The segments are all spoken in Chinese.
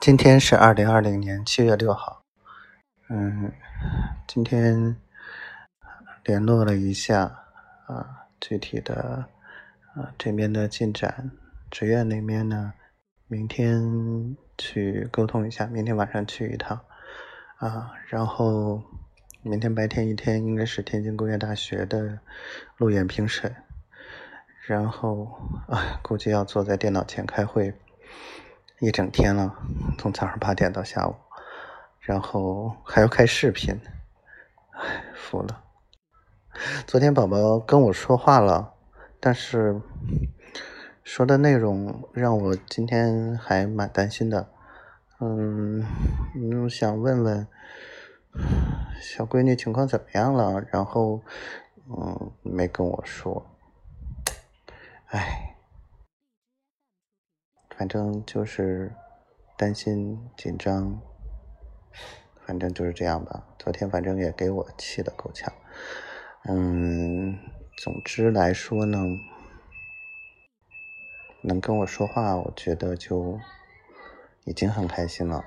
今天是二零二零年七月六号，嗯，今天联络了一下啊，具体的啊这边的进展，职院那边呢，明天去沟通一下，明天晚上去一趟啊，然后明天白天一天应该是天津工业大学的路演评审，然后啊，估计要坐在电脑前开会。一整天了，从早上八点到下午，然后还要开视频，唉，服了。昨天宝宝跟我说话了，但是说的内容让我今天还蛮担心的。嗯，我想问问小闺女情况怎么样了，然后嗯，没跟我说，唉。反正就是担心紧张，反正就是这样吧。昨天反正也给我气得够呛。嗯，总之来说呢，能跟我说话，我觉得就已经很开心了。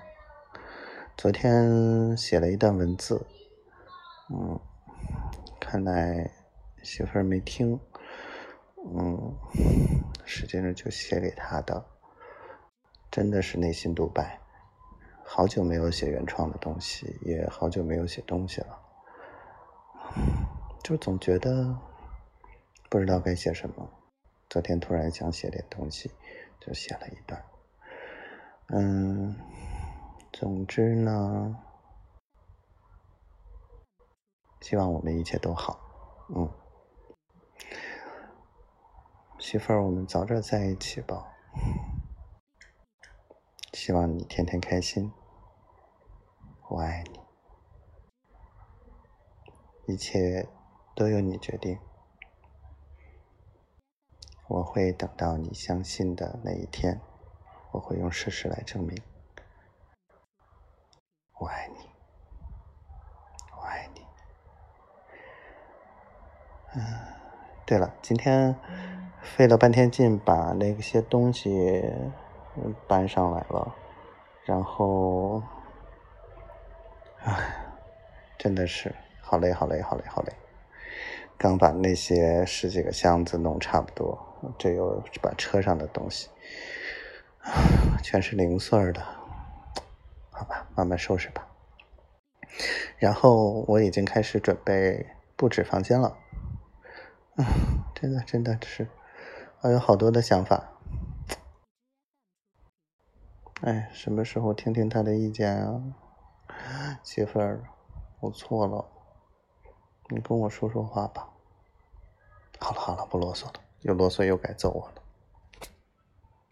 昨天写了一段文字，嗯，看来媳妇儿没听，嗯，实际上就写给他的。真的是内心独白，好久没有写原创的东西，也好久没有写东西了，就总觉得不知道该写什么。昨天突然想写点东西，就写了一段。嗯，总之呢，希望我们一切都好。嗯，媳妇儿，我们早点在一起吧。希望你天天开心，我爱你，一切都由你决定。我会等到你相信的那一天，我会用事实来证明。我爱你，我爱你。嗯，对了，今天费了半天劲把那些东西。搬上来了，然后，唉，真的是好累，好累，好累，好累。刚把那些十几个箱子弄差不多，这又把车上的东西，全是零碎的，好吧，慢慢收拾吧。然后我已经开始准备布置房间了，嗯，真的，真的是，我有好多的想法。哎，什么时候听听他的意见啊，媳妇儿，我错了，你跟我说说话吧。好了好了，不啰嗦了，又啰嗦又该揍我了。